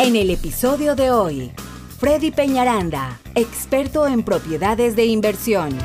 En el episodio de hoy, Freddy Peñaranda, experto en propiedades de inversión.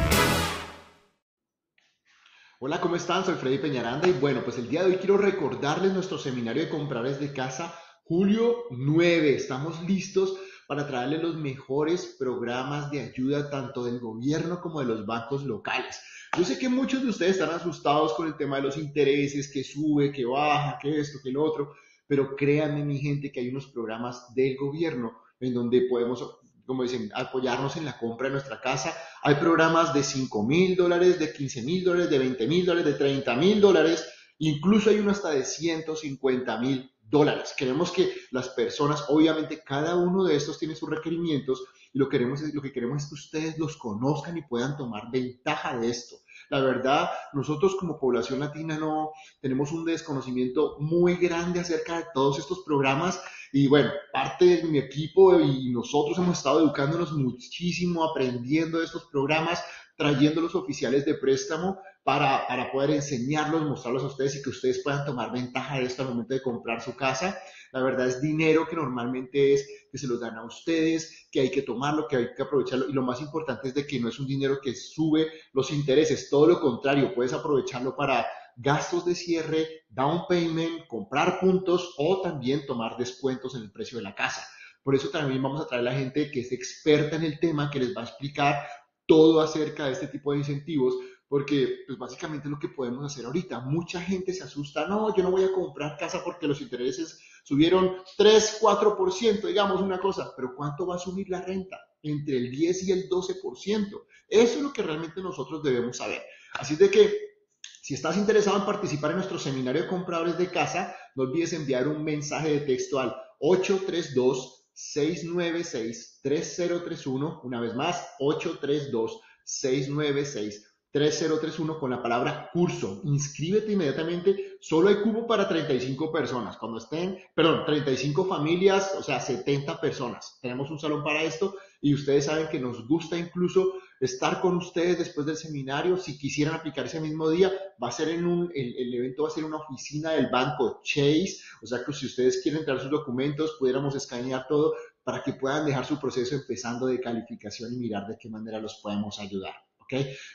Hola, ¿cómo están? Soy Freddy Peñaranda y bueno, pues el día de hoy quiero recordarles nuestro seminario de compradores de casa, julio 9. Estamos listos para traerles los mejores programas de ayuda tanto del gobierno como de los bancos locales. Yo sé que muchos de ustedes están asustados con el tema de los intereses, que sube, que baja, que esto, que lo otro pero créanme mi gente que hay unos programas del gobierno en donde podemos, como dicen, apoyarnos en la compra de nuestra casa. Hay programas de 5 mil dólares, de 15 mil dólares, de 20 mil dólares, de 30 mil dólares, incluso hay uno hasta de 150 mil dólares. Queremos que las personas, obviamente cada uno de estos tiene sus requerimientos y lo, queremos, lo que queremos es que ustedes los conozcan y puedan tomar ventaja de esto. La verdad, nosotros como población latina no tenemos un desconocimiento muy grande acerca de todos estos programas y bueno, parte de mi equipo y nosotros hemos estado educándonos muchísimo, aprendiendo de estos programas, trayendo los oficiales de préstamo para, para poder enseñarlos, mostrarlos a ustedes y que ustedes puedan tomar ventaja de esto al momento de comprar su casa. La verdad es dinero que normalmente es que se los dan a ustedes, que hay que tomarlo, que hay que aprovecharlo. Y lo más importante es de que no es un dinero que sube los intereses, todo lo contrario, puedes aprovecharlo para gastos de cierre, down payment, comprar puntos o también tomar descuentos en el precio de la casa. Por eso también vamos a traer a la gente que es experta en el tema, que les va a explicar todo acerca de este tipo de incentivos, porque pues básicamente lo que podemos hacer ahorita. Mucha gente se asusta, no, yo no voy a comprar casa porque los intereses subieron 3, 4%, digamos una cosa, pero ¿cuánto va a subir la renta? Entre el 10 y el 12%. Eso es lo que realmente nosotros debemos saber. Así de que si estás interesado en participar en nuestro seminario de compradores de casa, no olvides enviar un mensaje de texto al 832 696 3031, una vez más, 832 696 3031 con la palabra curso. Inscríbete inmediatamente. Solo hay cubo para 35 personas. Cuando estén, perdón, 35 familias, o sea, 70 personas. Tenemos un salón para esto y ustedes saben que nos gusta incluso estar con ustedes después del seminario. Si quisieran aplicar ese mismo día, va a ser en un, el, evento va a ser en una oficina del banco Chase. O sea que si ustedes quieren entrar sus documentos, pudiéramos escanear todo para que puedan dejar su proceso empezando de calificación y mirar de qué manera los podemos ayudar.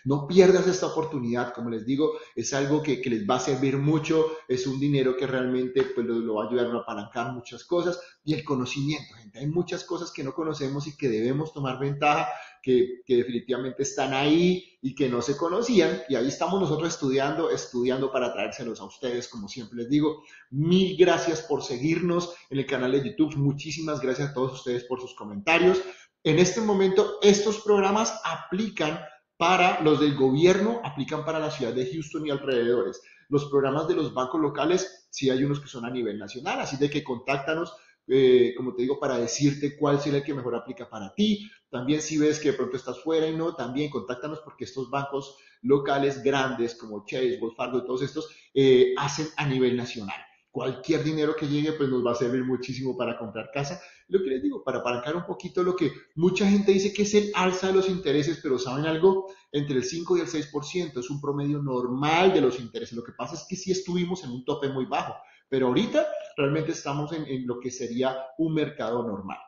No pierdas esta oportunidad, como les digo, es algo que, les va a servir mucho, es un dinero que realmente pues, lo, va a ayudar a apalancar muchas cosas y el conocimiento, gente. Hay muchas cosas que no conocemos y que debemos tomar ventaja, que, que definitivamente están ahí y que no se conocían y ahí estamos nosotros estudiando, estudiando para traérselos a ustedes, como siempre les digo. Mil gracias por seguirnos en el canal de YouTube, muchísimas gracias a todos ustedes por sus comentarios. En este momento, estos programas aplican para los del gobierno, aplican para la ciudad de Houston y alrededores. Los programas de los bancos locales, sí hay unos que son a nivel nacional, así de que contáctanos, eh, como te digo, para decirte cuál será el que mejor aplica para ti. También si ves que de pronto estás fuera y no, también contáctanos porque estos bancos locales grandes como Chase, Wells Fargo y todos estos eh, hacen a nivel nacional cualquier dinero que llegue pues nos va a servir muchísimo para comprar casa. Lo que les digo, para apalancar un poquito lo que mucha gente dice que es el alza de los intereses, pero ¿saben algo? Entre el 5 y el 6% es un promedio normal de los intereses. Lo que pasa es que sí estuvimos en un tope muy bajo, pero ahorita realmente estamos en, lo que sería un mercado normal.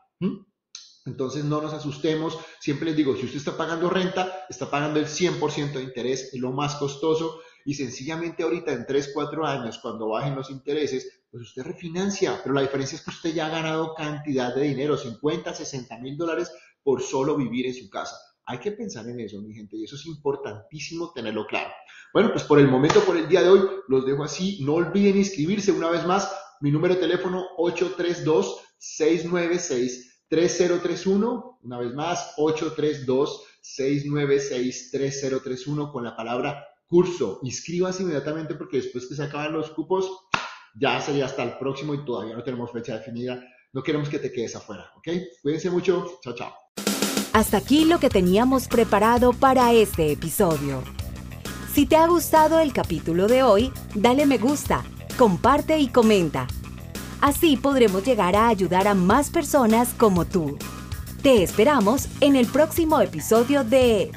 Entonces no nos asustemos, siempre les digo, si usted está pagando renta, está pagando el 100% de interés, es lo más costoso, y sencillamente ahorita en 3, 4 años, cuando bajen los intereses, pues usted refinancia, pero la diferencia es que usted ya ha ganado cantidad de dinero, 50, 60 mil dólares por solo vivir en su casa. Hay que pensar en eso, mi gente, y eso es importantísimo tenerlo claro. Bueno, pues por el momento, por el día de hoy, los dejo así. No olviden inscribirse una vez más. Mi número de teléfono 832-696-3031. Una vez más, 832-696-3031 con la palabra curso. Inscríbase inmediatamente porque después que se acaban los cupos, ya sería hasta el próximo y todavía no tenemos fecha definida. No queremos que te quedes afuera, ¿ok? Cuídense mucho. Chao, chao. Hasta aquí lo que teníamos preparado para este episodio. Si te ha gustado el capítulo de hoy, dale me gusta, comparte y comenta. Así podremos llegar a ayudar a más personas como tú. Te esperamos en el próximo episodio de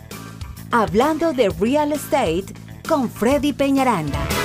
Hablando de Real Estate con Freddy Peñaranda.